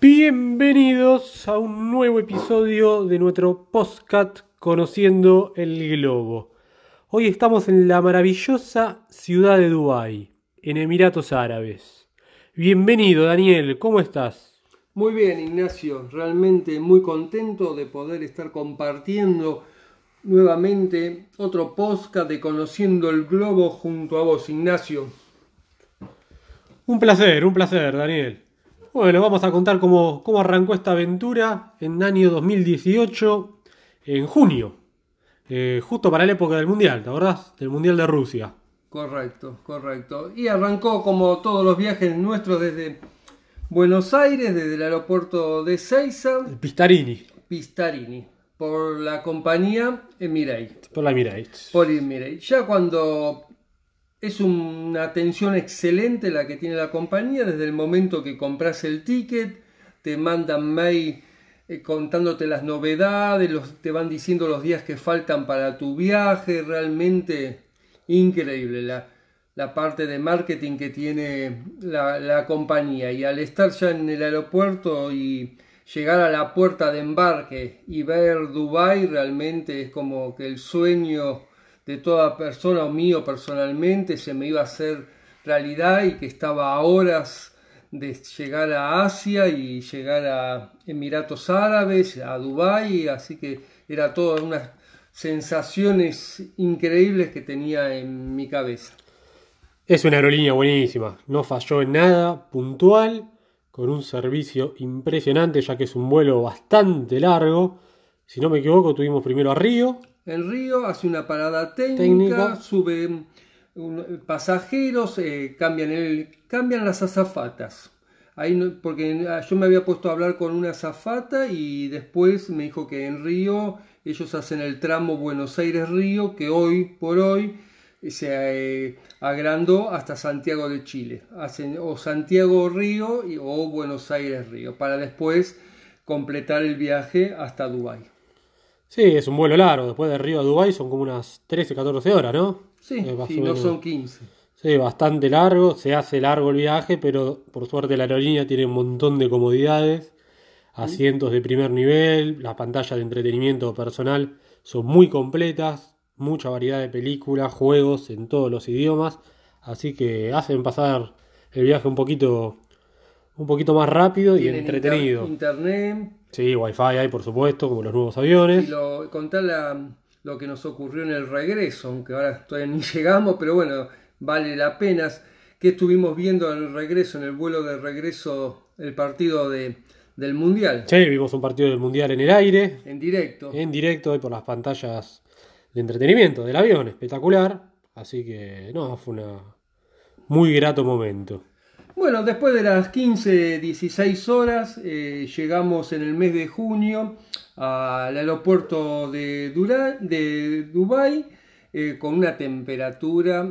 Bienvenidos a un nuevo episodio de nuestro podcast Conociendo el Globo. Hoy estamos en la maravillosa ciudad de Dubái, en Emiratos Árabes. Bienvenido Daniel, ¿cómo estás? Muy bien, Ignacio. Realmente muy contento de poder estar compartiendo nuevamente otro podcast de Conociendo el Globo junto a vos, Ignacio. Un placer, un placer, Daniel. Bueno, vamos a contar cómo, cómo arrancó esta aventura en año 2018, en junio, eh, justo para la época del Mundial, ¿te acordás? Del Mundial de Rusia. Correcto, correcto. Y arrancó como todos los viajes nuestros desde Buenos Aires, desde el aeropuerto de Seiza, Pistarini, Pistarini, por la compañía Emirates. por la Emirates. Por Emirates. Ya cuando es una atención excelente la que tiene la compañía desde el momento que compras el ticket, te mandan mail eh, contándote las novedades, te van diciendo los días que faltan para tu viaje, realmente increíble la, la parte de marketing que tiene la, la compañía. Y al estar ya en el aeropuerto y llegar a la puerta de embarque y ver Dubai realmente es como que el sueño de toda persona o mío personalmente se me iba a hacer realidad y que estaba a horas de llegar a Asia y llegar a Emiratos Árabes, a Dubái, así que era todas unas sensaciones increíbles que tenía en mi cabeza. Es una aerolínea buenísima, no falló en nada, puntual, con un servicio impresionante ya que es un vuelo bastante largo. Si no me equivoco, tuvimos primero a Río, En Río hace una parada técnica, suben un- pasajeros, eh, cambian, el, cambian las azafatas. Ahí no- porque ah, yo me había puesto a hablar con una azafata y después me dijo que en Río ellos hacen el tramo Buenos Aires-Río, que hoy por hoy eh, se eh, agrandó hasta Santiago de Chile. Hacen o Santiago-Río y- o Buenos Aires-Río, para después completar el viaje hasta Dubái. Sí, es un vuelo largo. Después de Río a Dubái son como unas 13, 14 horas, ¿no? Sí, Eh, sí, no son 15. Sí, bastante largo. Se hace largo el viaje, pero por suerte la aerolínea tiene un montón de comodidades. Asientos de primer nivel, las pantallas de entretenimiento personal son muy completas. Mucha variedad de películas, juegos en todos los idiomas. Así que hacen pasar el viaje un poquito, un poquito más rápido y entretenido. inter- internet. Sí, wifi hay por supuesto, como los nuevos aviones. Y lo, contar la- lo que nos ocurrió en el regreso, aunque ahora todavía ni llegamos, pero bueno, vale la pena. Que estuvimos viendo en el regreso, en el vuelo de regreso, el partido de, del Mundial, Sí, vimos un partido del Mundial en el aire, en directo. en directo y por las pantallas de entretenimiento del avión, espectacular. Así que, no, fue un muy grato momento. Bueno, después de las 15, 16 horas, eh, llegamos en el mes de junio al aeropuerto de, Dura- de Dubái eh, con una temperatura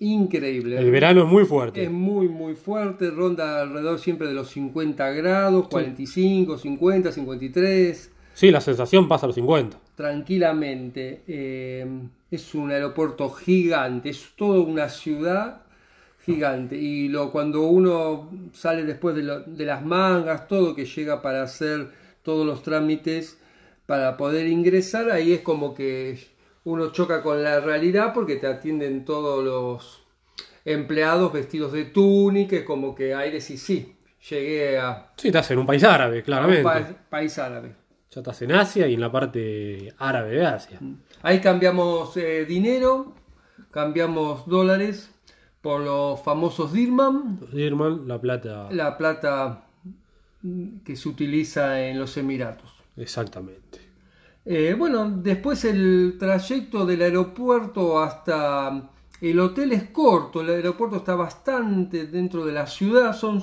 increíble. El verano es muy fuerte. Es muy, muy fuerte, ronda alrededor siempre de los 50 grados, 45, 50, 53, Sí, la sensación pasa a los 50. tranquilamente. Eh, es un aeropuerto gigante, es toda una ciudad gigante. Y lo, cuando uno sale después de, lo- de las mangas, todo que llega para hacer todos los trámites para poder ingresar, ahí es como que uno choca con la realidad porque te atienden todos los empleados vestidos de túnica, es como que ahí decís, sí, llegué a, Sí, estás en un país árabe, un claramente. pa- país árabe. Ya estás en Asia y en la parte árabe de Asia. Ahí cambiamos eh, dinero, cambiamos dólares por los famosos Los Dirman, la plata. la plata mm, que se utiliza en los Emiratos. Exactamente. Eh, bueno, después el trayecto del aeropuerto hasta el hotel es corto, el aeropuerto está bastante dentro de la ciudad, son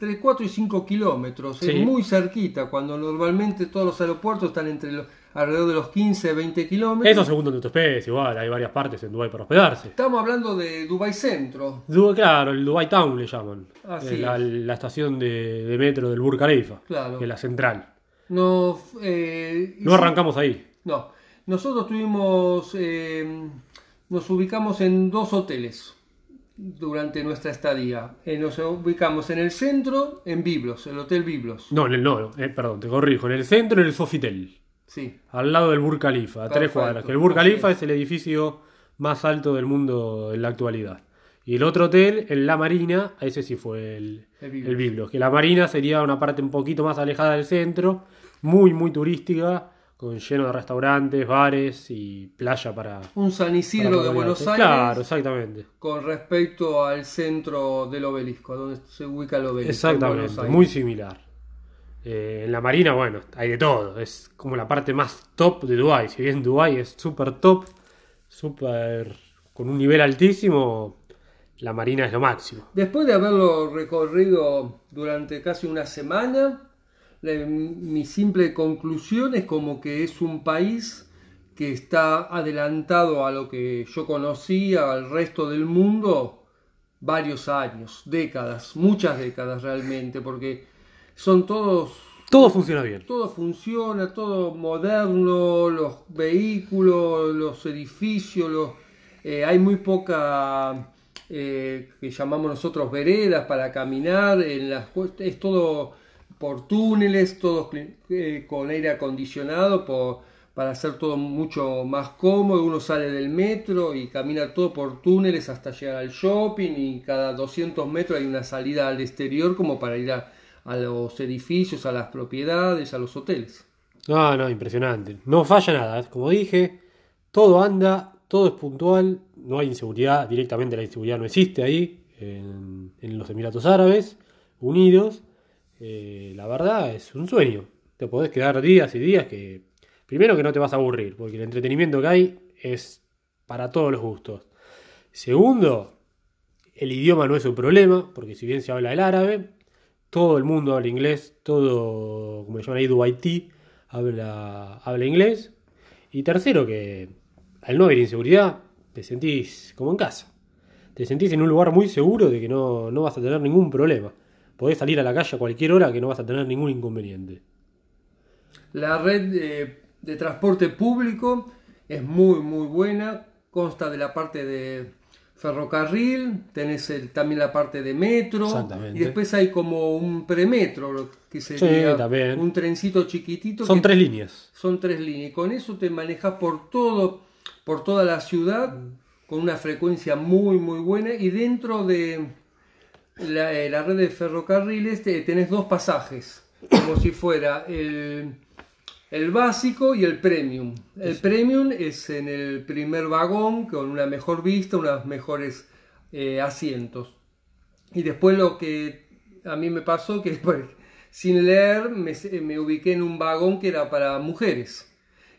entre 4 y 5 kilómetros, Sí. es muy cerquita, cuando normalmente todos los aeropuertos están entre los, alrededor de los 15, 20 kilómetros. Eso según donde tu especie, igual, hay varias partes en Dubái para hospedarse. Estamos hablando de Dubai Centro. Du- claro, el Dubai Town le llaman. Así Eh, la, es. la estación de, de metro del Burj Khalifa, Claro. que es la central. Nos, eh, No arrancamos ahí. No, nosotros tuvimos, eh, nos ubicamos en dos hoteles. durante nuestra estadía. Eh, nos ubicamos en el centro, en Biblos, el Hotel Biblos. No, en el, no, eh, perdón, te corrijo. En el centro, en el Sofitel. Sí, Al lado del Burj Khalifa, a tres cuadras. Que el Burj Khalifa es. el edificio más alto del mundo en la actualidad. Y el otro hotel, en La Marina, ese sí fue el, El Biblos. el Biblos. Que la Marina sería una parte un poquito más alejada del centro, muy, muy turística, con lleno de restaurantes, bares y playa para. un San Isidro de. Buenos Aires Claro, exactamente. con respecto al centro del obelisco, donde se ubica el obelisco. en Exactamente, muy similar. Eh, en la Marina, bueno, hay de todo. Es como la parte más top de Dubai. Si bien Dubai es súper top, súper con un nivel altísimo, la Marina es lo máximo. Después de haberlo recorrido durante casi una semana, mi simple conclusión es como que es un país que está adelantado a lo que yo conocía, al resto del mundo, varios años, décadas, muchas décadas realmente, porque son todos Todo funciona bien. todo funciona, todo moderno, los vehículos, los edificios, los, eh, hay muy poca eh, que llamamos nosotros veredas para caminar, en las, es todo por túneles, todo eh, con aire acondicionado, por, para hacer todo mucho más cómodo, uno sale del metro y camina todo por túneles hasta llegar al shopping y cada 200 metros hay una salida al exterior como para ir a, a los edificios, a las propiedades, a los hoteles. No, no, impresionante. No falla nada. Como dije, todo anda, todo es puntual. No hay inseguridad. Directamente la inseguridad no existe ahí, en, en los Emiratos Árabes Unidos. Eh, la verdad es un sueño. Te podés quedar días y días que... Primero que no te vas a aburrir, porque el entretenimiento que hay es para todos los gustos. Segundo, el idioma no es un problema, porque si bien se habla el árabe, todo el mundo habla inglés, todo, como llaman ahí, Dubaití, habla, habla inglés. Y tercero, que al no haber inseguridad, te sentís como en casa. Te sentís en un lugar muy seguro de que no, no vas a tener ningún problema. Podés salir a la calle a cualquier hora que no vas a tener ningún inconveniente. La red de transporte público es muy muy buena, consta de la parte de ferrocarril, tenés el- también la parte de metro y después hay como un premetro, que sería un trencito chiquitito. Son que- tres líneas. Son tres líneas y con eso te manejas por todo, por toda la ciudad con una frecuencia muy muy buena y dentro de la, eh, la red de ferrocarriles te- tenés dos pasajes, como si fuera el, el básico y el premium. El premium es en el primer vagón con una mejor vista, unos mejores eh, asientos. Y después lo que a mí me pasó, que pues, sin leer me, me ubiqué en un vagón que era para mujeres.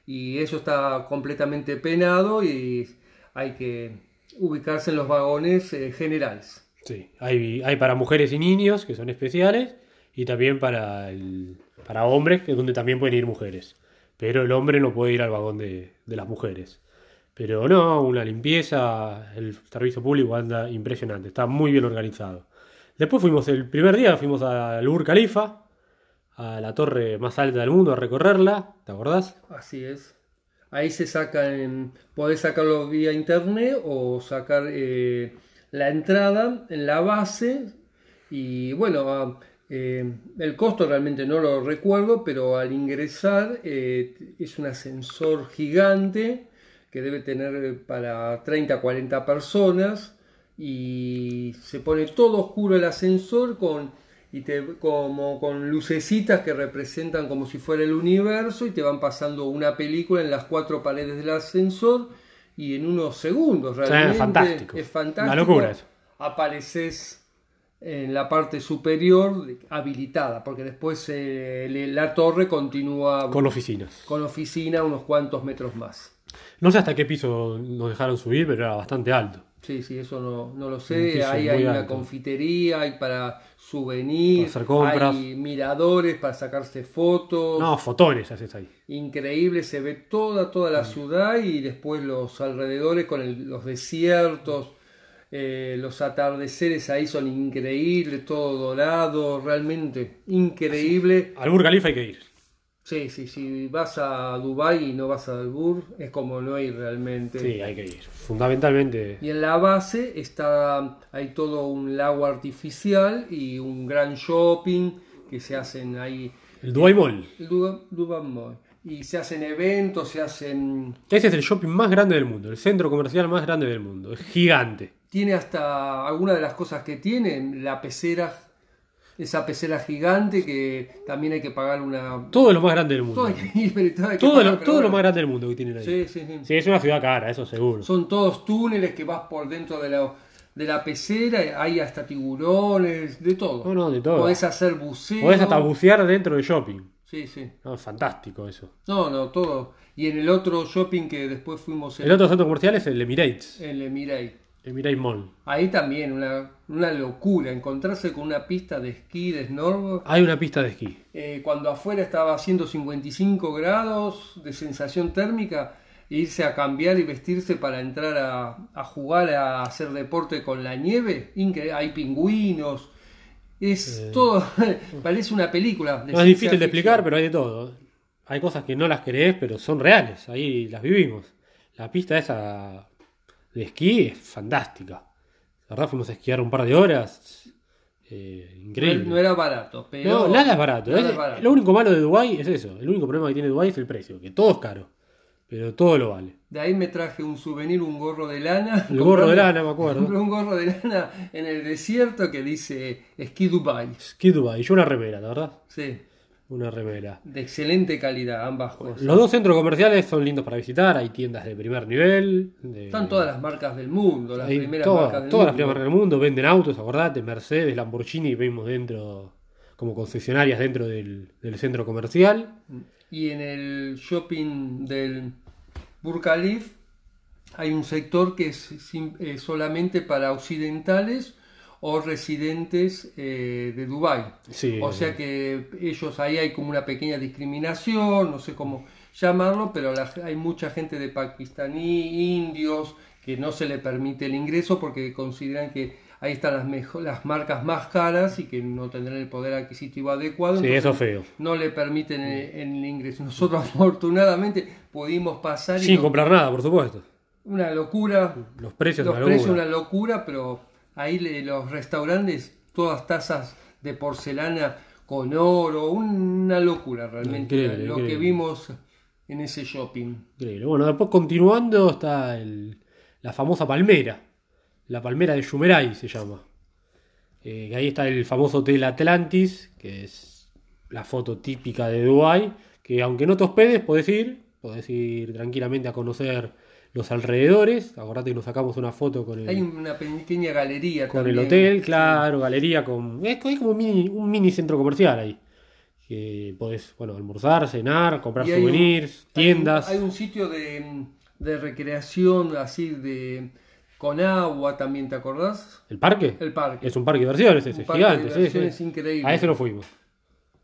Y eso está completamente penado y hay que ubicarse en los vagones eh, generales. Sí, hay, hay para mujeres y niños, que son especiales, y también para, el, para hombres, que es donde también pueden ir mujeres. Pero el hombre no puede ir al vagón de, de las mujeres. Pero no, una limpieza, el servicio público anda impresionante, está muy bien organizado. Después fuimos, el primer día fuimos al Burj Khalifa, a la torre más alta del mundo, a recorrerla, ¿te acordás? Así es. Ahí se sacan, podés sacarlo vía internet o sacar eh, la entrada en la base. Y bueno, eh, el costo realmente no lo recuerdo, pero al ingresar eh, es un ascensor gigante que debe tener para 30 40 personas y se pone todo oscuro el ascensor con y te como con lucecitas que representan como si fuera el universo y te van pasando una película en las cuatro paredes del ascensor y en unos segundos realmente fantástico. es fantástico Una locura eso. apareces en la parte superior habilitada porque después eh, la torre continúa Con oficinas. con oficina unos cuantos metros más No sé hasta qué piso nos dejaron subir, pero era bastante alto. Sí, sí, eso no, no lo sé. Ahí hay una confitería, hay para souvenir, Para hacer compras. hay miradores para sacarse fotos. No, fotones haces ahí. Increíble, se ve toda, toda la ciudad y después los alrededores con el- los desiertos, eh, los atardeceres ahí son increíbles, todo dorado, realmente increíble. Al Burj Khalifa hay que ir. Sí, sí, si vas a Dubai y no vas a Albur, es como no ir realmente. Sí, hay que ir. Fundamentalmente. Y en la base está, hay todo un lago artificial y un gran shopping que se hacen ahí. El Dubai Mall. El Du- Dubai Mall. Y se hacen eventos, se hacen... Ese es el shopping más grande del mundo, el centro comercial más grande del mundo. Es gigante. Tiene hasta algunas de las cosas que tiene, la pecera, esa pecera gigante que también hay que pagar una... Todo lo más grande del mundo. Todo, que todo pagar, lo, más grande del mundo que tienen ahí. Sí, sí, sí. Sí, es una ciudad cara, eso seguro. Son todos túneles que vas por dentro de la, de la pecera, hay hasta tiburones, de todo. No, no, de todo. Podés hacer buceo. Podés hasta bucear dentro del shopping. Sí, sí. No, fantástico eso. No, no, todo. Y en el otro shopping que después fuimos en El otro centro comercial es el Emirates. el Emiray. Emirates Mall. Ahí también una, una locura, encontrarse con una pista de esquí, de snowboard. Hay una pista de esquí. Eh, cuando afuera estaba haciendo 55 grados de sensación térmica, irse a cambiar y vestirse para entrar a, a jugar, a hacer deporte con la nieve, increíble. Hay pingüinos, es todo, parece una película. de No es difícil de explicar, pero hay de todo. Hay cosas que no las crees, pero son reales. Ahí las vivimos. La pista esa de esquí es fantástica. La verdad fuimos a esquiar un par de horas. Eh, increíble. No, no era barato, pero. No, nada es barato. nada es barato. Lo único malo de Dubái es eso. El único problema que tiene Dubái es el precio, que todo es caro. Pero todo lo vale. De ahí me traje un souvenir, un gorro de lana. El gorro de lana, me acuerdo. un gorro de lana en el desierto que dice Ski Dubai. Ski Dubái. Yo una remera, la verdad. Sí, Una remera. de excelente calidad, ambas cosas. Los dos centros comerciales son lindos para visitar. Hay tiendas de primer nivel. de- Están todas las marcas del mundo, las hay primeras todas- marcas del todas las mundo. primeras marcas del mundo. Venden autos, acordate. Mercedes, Lamborghini. Vimos dentro como concesionarias dentro del, del centro comercial. Y en el shopping del Burj Khalifa hay un sector que es eh, solamente para occidentales o residentes eh, de Dubái. Sí, O sea que ellos ahí hay como una pequeña discriminación, no sé cómo llamarlo, pero la- hay mucha gente de pakistaní, indios, que no se le permite el ingreso porque consideran que ahí están las, mejo- las marcas más caras y que no tendrán el poder adquisitivo adecuado. Sí, eso es feo. No le permiten el, el ingreso. Nosotros afortunadamente pudimos pasar y Sin no- comprar nada, por supuesto. una locura, Los precios los una precios locura. una locura, pero ahí le- los restaurantes, todas tazas de porcelana con oro, una locura realmente Increíble, lo que vimos en ese shopping. Increíble. Bueno, después continuando está el- la famosa palmera. La palmera de Yumeray se llama. Eh, ahí está el famoso Hotel Atlantis, que es la foto típica de Dubái. Que aunque no te hospedes, podés ir. Podés ir tranquilamente a conocer los alrededores. Acordate que nos sacamos una foto con el, Hay una pequeña galería con también. el hotel, claro, galería con. Es, como un mini, un mini centro comercial ahí. Que podés, bueno, almorzar, cenar, comprar un- souvenirs, Hay un- tiendas. Hay un, sitio de, de recreación así de con agua también, ¿te acordás? ¿El parque? El parque. Es un parque de diversiones ese, parque de gigante, sí, diversiones sí. increíble. A ese no fuimos.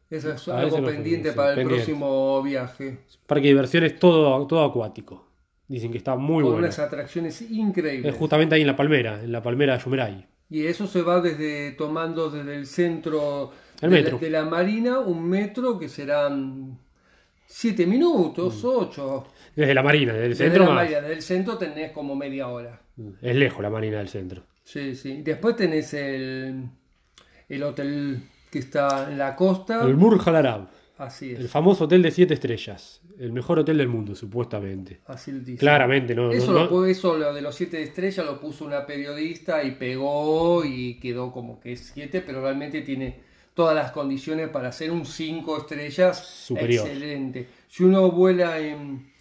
Eso es a algo pendiente fuimos, para el pendiente. próximo viaje. Parque de diversiones todo, todo acuático. Dicen que está muy con bueno. unas atracciones increíbles. Es justamente ahí en la palmera, en la palmera de Yumeray. Y eso se va desde tomando desde el centro El de. La, de la marina, un metro que serán siete minutos, ocho. Desde la marina, desde el Desde Mm. centro la más. marina, del centro tenés como media hora. Es lejos la marina del centro. Sí, sí. Después tenés el, el hotel que está en la costa. El Burj Al Arab, Así es. el famoso hotel de siete estrellas. El mejor hotel del mundo, supuestamente. Así lo dice. Claramente, no. Eso, no- no- eso lo de los siete estrellas lo puso una periodista y pegó y quedó como que es siete, pero realmente tiene todas las condiciones para ser un cinco estrellas Superior. excelente. Si uno vuela en,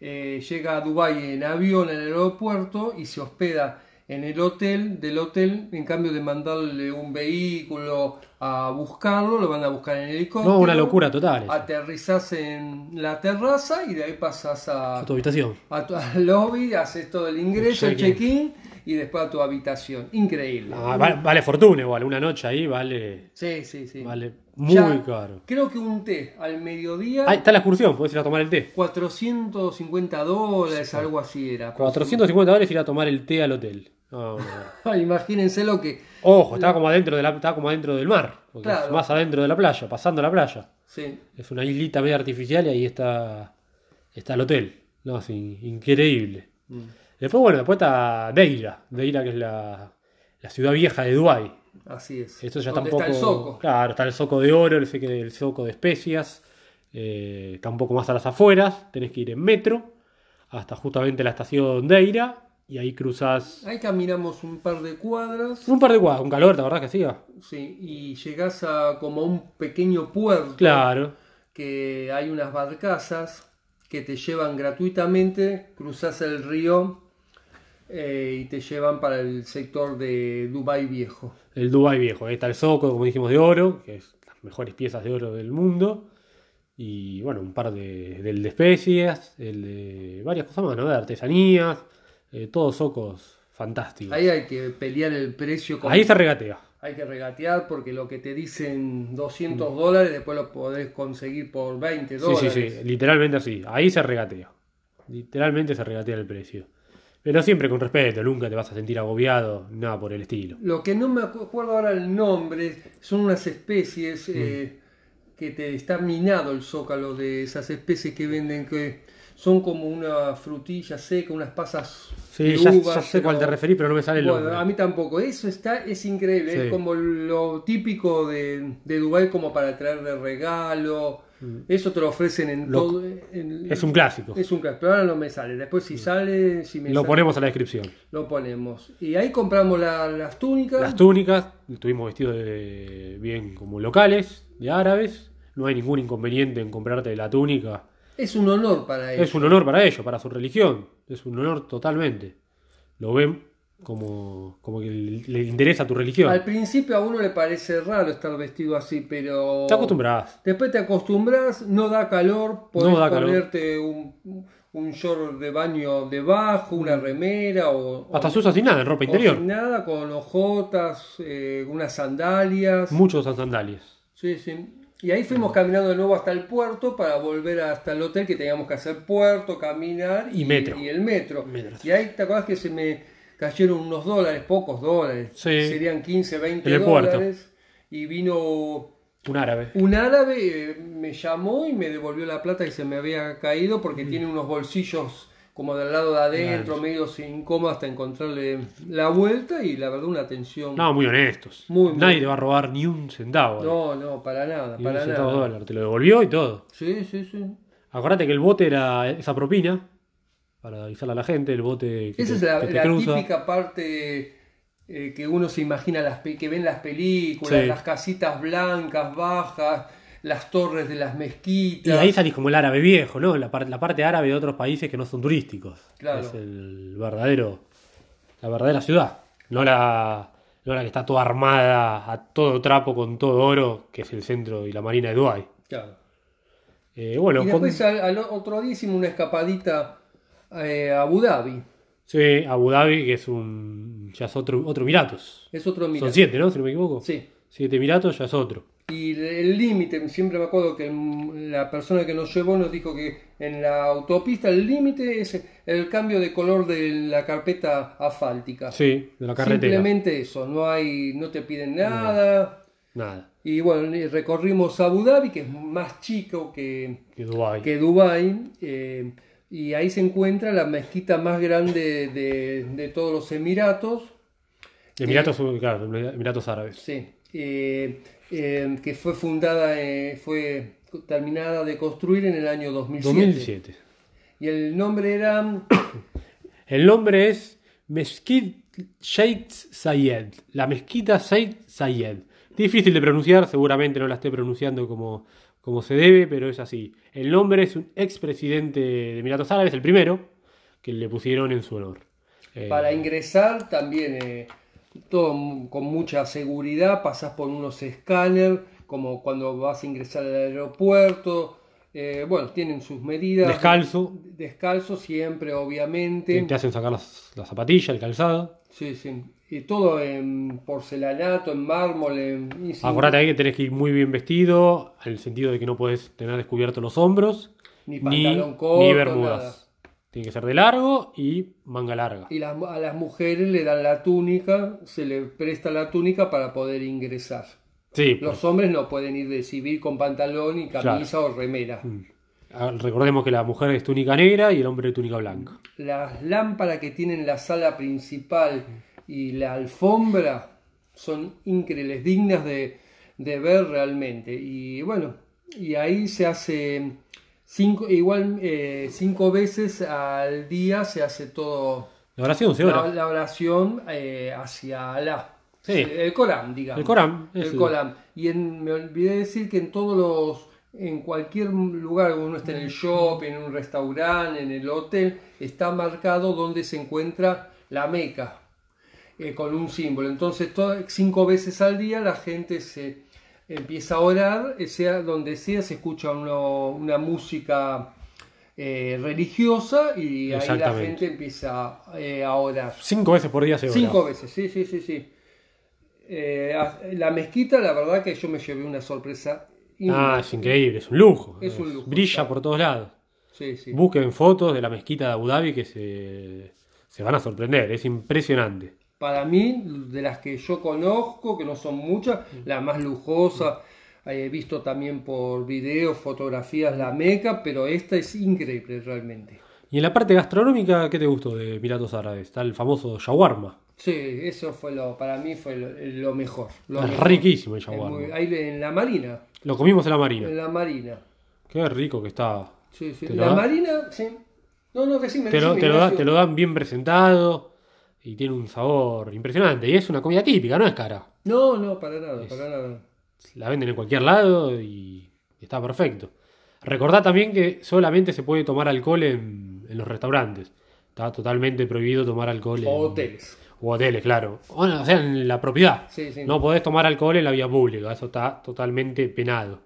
eh, llega a Dubái en avión al aeropuerto y se hospeda en el hotel, del hotel, en cambio de mandarle un vehículo a buscarlo, lo van a buscar en helicóptero. no, una locura total. eso. Aterrizás en la terraza y de ahí pasás a, A tu habitación. a tu al lobby, haces todo el ingreso, el check-in. check-in y después a tu habitación. Increíble. Ah, vale, vale fortuna igual, una noche ahí vale, Sí, sí, sí. vale muy Ya, caro. Creo que un té al mediodía, Ahí está la excursión, podés ir a tomar el té. 450 dólares, algo así era. 450 dólares ir a tomar el té al hotel. No. Imagínense lo que. Ojo, está como adentro de la, está como adentro del mar. Claro. más adentro de la playa, pasando la playa. Sí. Es una islita media artificial y ahí está, está el hotel. No, es in- increíble. Mm. Después, bueno, después está Deira. Deira, que es la, la ciudad vieja de Dubái. Así es. Esto ya está el zoco. Claro, está el zoco de oro, el, el zoco de especias. eh, está un poco más a las afueras. Tenés que ir en metro hasta justamente la estación Deira. Y ahí cruzás Ahí caminamos un par de cuadras. un par de cuadras. Un calor, ¿la verdad que hacía? Sí, y llegás a como un pequeño puerto. Claro. Que hay unas barcazas que te llevan gratuitamente. Cruzás el río eh, y te llevan para el sector de Dubai Viejo. El Dubai viejo. Ahí está el zoco, como dijimos, de oro, que es las mejores piezas de oro del mundo. Y bueno, un par de, del de especias, el de varias cosas más, ¿no? De artesanías, eh, todos zocos fantásticos. Ahí hay que pelear el precio. con- Ahí se regatea. Hay que regatear porque lo que te dicen 200 dólares después lo podés conseguir por 20 Sí, dólares. sí, sí, literalmente así. Ahí se regatea. Literalmente se regatea el precio. Pero siempre con respeto, nunca te vas a sentir agobiado, nada por el estilo. Lo que no me acu- acuerdo ahora el nombre son unas especies Mm. eh, que te está minado el zócalo de esas especies que venden que son como una frutilla seca, unas pasas Sí, de ya, uvas, ya sé cuál te pero- referís, pero no me sale el Bueno, nombre. a mí tampoco. Eso está, es increíble. Sí. Es como lo típico de, de Dubái como para traer de regalo. Eso te lo ofrecen en Mm. Lo- todo. en- Es un clásico. es un clásico, pero ahora no me sale. Después si sale, si me Lo sale, ponemos en la descripción. lo ponemos. Y ahí compramos la- las túnicas. Las túnicas, estuvimos vestidos de, bien como locales, de árabes. No hay ningún inconveniente en comprarte la túnica. Es un honor para ellos. Es un honor para ellos, para su religión. Es un honor totalmente. Lo ven como, como que le, interesa tu religión. Al principio a uno le parece raro estar vestido así, pero Te acostumbras. después te acostumbras, no da calor, podés No da calor. ponerte un, un short de baño debajo, una remera o, Hasta se usa sin nada, en ropa interior. sin nada, con ojotas, eh, unas sandalias. Muchos sandalias. Sí, sí. Y ahí fuimos caminando de nuevo hasta el puerto para volver hasta el hotel que teníamos que hacer puerto, caminar Y metro. y el metro. Metro. Y ahí te acuerdas que se me cayeron unos dólares, pocos dólares. Sí. Serían 15, 20 En el puerto. dólares. Y vino Un árabe. un árabe, eh, me llamó y me devolvió la plata que se me había caído porque tiene unos bolsillos como del lado de adentro, Claro. medio incómodo hasta encontrarle la vuelta y la verdad una atención. No, muy honestos. Muy, muy- Nadie te va a robar ni un centavo. no, no, para nada, ni para un centavo nada. dólar. Te lo devolvió y todo. Sí, sí, sí. Acordate que el bote era esa propina. Para avisarle a la gente, el bote que Esa te, es la, que te la cruza. típica parte eh, que uno se imagina, las, que ven las películas, Sí. las casitas blancas, bajas, las torres de las Y mezquitas. ahí salís como el árabe viejo, ¿no? La, la parte árabe de otros países que no son turísticos. Claro. Es el verdadero, la verdadera ciudad. No la, no la que está toda armada a todo trapo con todo oro, que es el centro y la marina de Dubái. Claro. Eh, bueno, Y con- después al, al otro día hicimos una escapadita eh, Abu Dhabi. sí, Abu Dhabi, que es un. ya es otro, otro Emiratos. Es otro mira. Son siete, ¿no? Si no me equivoco. Sí. Siete Emiratos, ya es otro. Y el límite, siempre me acuerdo que la persona que nos llevó nos dijo que en la autopista el límite es el cambio de color de la carpeta asfáltica. Sí, de la carretera. Simplemente eso, no hay, no te piden nada. Nada, Y bueno, recorrimos Abu Dhabi, que es más chico que, que Dubái. que Dubái, eh, y ahí se encuentra la mezquita más grande de, de todos los Emiratos, Emiratos, claro, Emiratos Árabes. sí, eh, eh, que fue fundada, eh, fue terminada de construir en el año 2007. 2007. Y el nombre era, El nombre es Mezquit Sheikh Zayed. La mezquita Sheikh Zayed. Difícil de pronunciar, seguramente no la esté pronunciando como, como se debe, pero es así. El nombre es un expresidente de Emiratos Árabes, el primero, que le pusieron en su honor. Eh, para ingresar también eh, todo con mucha seguridad, pasás por unos escáneres, como cuando vas a ingresar al aeropuerto. Eh, bueno, tienen sus medidas. Descalzo. Descalzo siempre, te, obviamente. te hacen sacar las, las zapatillas, el calzado. Sí, sí. Y todo en porcelanato, en mármol. En, sin- Acordate ahí que tenés que ir muy bien vestido, en el sentido de que no puedes tener descubiertos los hombros, Ni ni, pantalón corto, ni bermudas. nada. Tiene que ser de largo y manga larga. Y las- a las mujeres le dan la túnica, se le presta la túnica para poder ingresar. Sí, Los hombres no pueden ir de civil con pantalón y camisa o remera. ah, recordemos que la mujer es túnica negra y el hombre túnica blanca. Las lámparas que tienen la sala principal y la alfombra son increíbles, dignas de, de ver realmente. Y bueno, y ahí se hace cinco, igual eh, cinco veces al día se hace todo La oración se la, la oración eh, hacia Alá. Sí. El Corán, digamos. El Corán, El Corán. Y en- me olvidé decir que en todos los, en cualquier lugar, uno está en el shopping, en un restaurante, en el hotel, está marcado donde se encuentra la Meca, eh, con un símbolo. Entonces, to- cinco veces al día la gente se empieza a orar, eh, sea donde sea, se escucha uno- una música eh, religiosa y ahí la gente empieza eh, a orar. Cinco veces por día se ora. Cinco veces, sí, sí, sí, sí. Eh, la mezquita, la verdad que yo me llevé una sorpresa. Ah, inmensa. es increíble, es un lujo. Es un lujo, Brilla claro. por todos lados. Sí, sí. Busquen fotos de la mezquita de Abu Dhabi que se, se van a sorprender, es impresionante. Para mí, de las que yo conozco, que no son muchas, la más lujosa. He visto también por videos, fotografías la Meca, pero esta es increíble realmente. Y en la parte gastronómica, ¿qué te gustó de Emiratos Árabes? Está el famoso shawarma. Sí, eso fue lo, para mí fue lo, lo mejor. lo Es mejor. riquísimo el shawarma. muy- ahí en la Marina, Lo comimos en la marina. en la Marina. Qué rico que estaba. Sí, sí. ¿Te lo La da? Marina, sí. No, no, decime, Te lo, decime, te, lo da- Ignacio. te lo dan bien presentado y tiene un sabor impresionante. Y es una comida típica, no es cara. No, no, para nada, para nada. La venden en cualquier lado y está perfecto. Recordá también que solamente se puede tomar alcohol en, en los restaurantes. Está totalmente prohibido tomar alcohol en O hoteles. o hoteles, claro. Bueno, o sea, en la propiedad. Sí, sí. No podés tomar alcohol en la vía pública, eso está totalmente penado.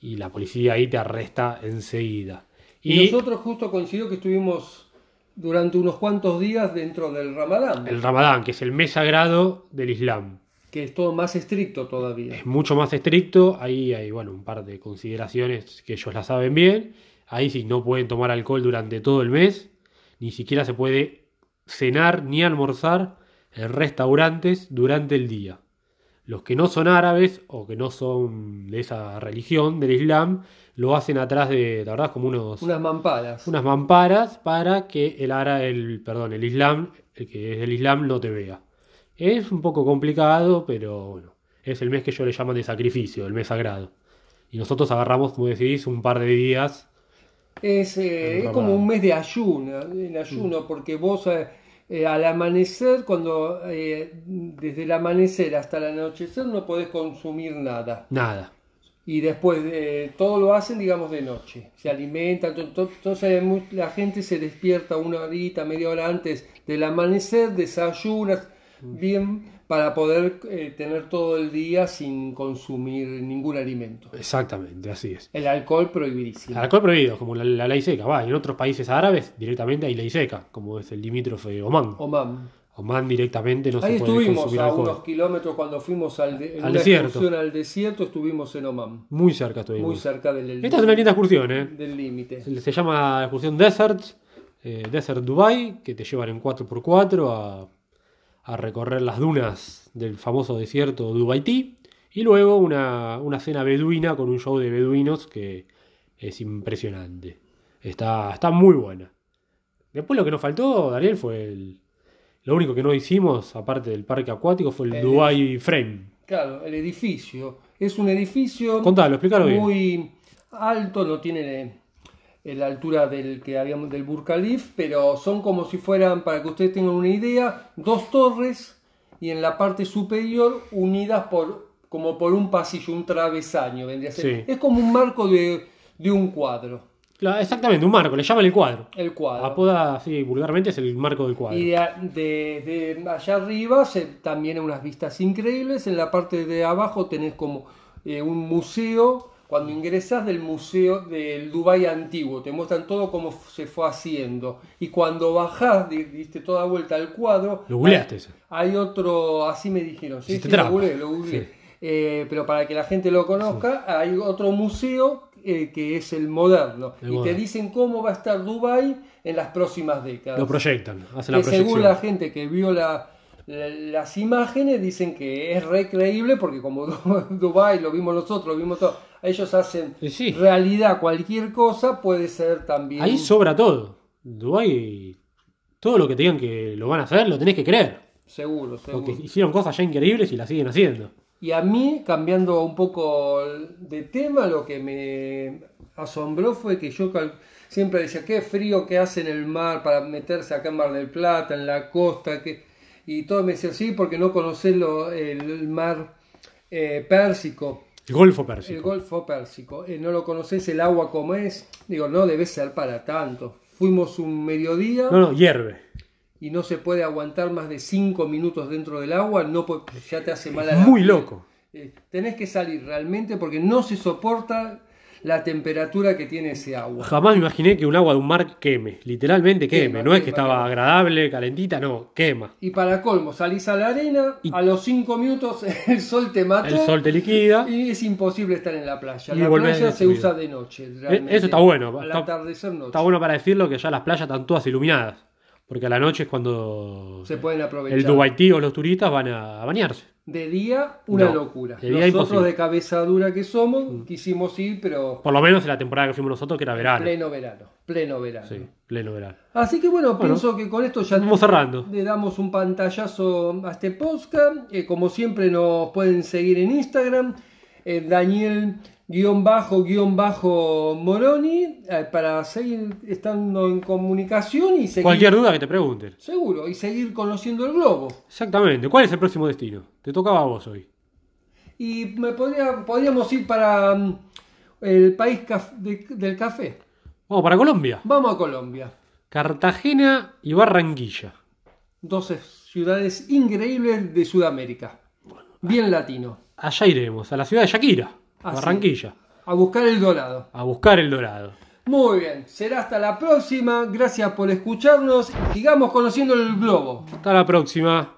Y la policía ahí te arresta enseguida. Y, Y nosotros justo coincidió que estuvimos durante unos cuantos días dentro del Ramadán, el Ramadán, que es el mes sagrado del Islam. que es todo más estricto todavía. Es mucho más estricto, ahí hay bueno, un par de consideraciones que ellos la saben bien. Ahí sí no pueden tomar alcohol durante todo el mes, ni siquiera se puede cenar ni almorzar en restaurantes durante el día. Los que no son árabes o que no son de esa religión, del Islam, lo hacen atrás de, la verdad, como unos, Unas mamparas. unas mamparas para que el ara, el, perdón, el Islam, el que es del Islam, no te vea. Es un poco complicado, pero bueno, es el mes que ellos le llaman de sacrificio, el mes sagrado. Y nosotros agarramos, como decís, un par de días. Es, eh, es como un mes de ayuno, en ayuno, porque vos eh, eh, al amanecer, cuando eh, desde el amanecer hasta el anochecer no podés consumir nada. Nada. Y después todo lo hacen, digamos, de noche. Se alimentan, to- to- entonces la gente se despierta una horita, media hora antes del amanecer, desayunas bien para poder eh, tener todo el día sin consumir ningún alimento. Exactamente, así es. El alcohol prohibidísimo. El alcohol prohibido, como la, la ley seca. Va, en otros países árabes directamente hay ley seca, como es el limítrofe de Omán. Oman. Omán directamente no Ahí se puede estuvimos consumir a alcohol. unos kilómetros cuando fuimos al, de- en Al una desierto. al desierto, estuvimos en Oman, Muy cerca estuvimos. muy cerca del Esta es una linda excursión, ¿eh? del límite. Se, se llama excursión Desert, eh, Desert Dubai, que te llevan en 4x4 a, a recorrer las dunas del famoso desierto Dubaití. Y luego una, una cena beduina con un show de beduinos que es impresionante. Está, está muy buena. Después lo que nos faltó, Daniel, fue el... Lo único que no hicimos, aparte del parque acuático, fue el El- Dubai Frame. Claro, el edificio. Es un edificio Contalo, explícalo bien. muy alto, no tiene la altura del que habíamos del Burj Khalifa, pero son como si fueran, para que ustedes tengan una idea, dos torres y en la parte superior unidas por como por un pasillo, un travesaño, vendría a ser. Sí. Es como un marco de, de un cuadro, exactamente, un marco, le llaman el cuadro. el cuadro. Apoda así vulgarmente es el marco del cuadro. Y de, de- de allá arriba se, también unas vistas increíbles. En la parte de abajo tenés como eh, un museo. Cuando ingresas del museo del Dubai antiguo, te muestran todo cómo se fue haciendo. Y cuando bajás, di- diste toda vuelta al cuadro, Lo googleaste ese. hay otro, así me dijeron, sí, sí, lo googleé, lo googleé. Sí. Eh, pero para que la gente lo conozca, hay otro museo eh, que es el moderno. El y te dicen cómo va a estar Dubai en las próximas décadas. Lo proyectan, hacen la que según proyección. la gente que vio la- la- las imágenes dicen que es re creíble porque como Dubai lo vimos nosotros, lo vimos todos, ellos hacen sí. realidad cualquier cosa puede ser también Ahí sobra todo. Dubái, todo lo que te digan que lo van a hacer, lo tenés que creer. seguro, seguro. Porque hicieron cosas ya increíbles y las siguen haciendo. Y a mí, cambiando un poco de tema, lo que me asombró fue que yo cal- siempre decía, qué frío que hace en el mar para meterse acá en Mar del Plata, en la costa, que... y todo me decía, sí, porque no conocés lo- el, mar eh, Pérsico, El Golfo el Pérsico. Golfo Pérsico, eh, no lo conocés el agua como es. Digo, no debe ser para tanto. Fuimos un mediodía No, no, hierve. y no se puede aguantar más de 5 minutos dentro del agua, no ya te hace mal a la Muy piel. loco. Eh, tenés que salir realmente porque no se soporta la temperatura que tiene ese agua. Jamás me imaginé que un agua de un mar queme. Literalmente queme. Quema, no es que estaba quema. agradable, calentita, no, quema. Y para colmo, salís a la arena, Y- a los 5 minutos el sol te mató El sol te liquida. y es imposible estar en la playa. Y la playa se usa de noche. realmente. eso está bueno, Al está- atardecer noche. Está bueno para decirlo que ya las playas están todas iluminadas. Porque a la noche es cuando Se pueden aprovechar. el Dubaití o los turistas van a bañarse. De día, una No, locura. de día Nosotros imposible. de cabeza dura que somos, quisimos ir, pero Por lo menos en la temporada que fuimos nosotros, que era verano. pleno verano. Pleno verano. Sí, pleno verano. Así que bueno, Bueno, pienso que con esto ya Vamos cerrando. le damos un pantallazo a este podcast. Eh, como siempre nos pueden seguir en Instagram, eh, Daniel guion bajo guion bajo Moroni, eh, para seguir estando en comunicación y seguir, Cualquier duda que te pregunten. seguro, y seguir conociendo el globo. Exactamente. ¿Cuál es el próximo destino? Te tocaba a vos hoy. Y me podría, podríamos ir para mm, el país caf- de- del café. Vamos para Colombia. Vamos a Colombia. Cartagena y Barranquilla. Dos ciudades increíbles de Sudamérica. Bien latino. Allá iremos, a la ciudad de Shakira, Ah, Barranquilla, A buscar el dorado. a buscar el dorado. Muy bien, será hasta la próxima. Gracias por escucharnos. Sigamos conociendo el globo. Hasta la próxima.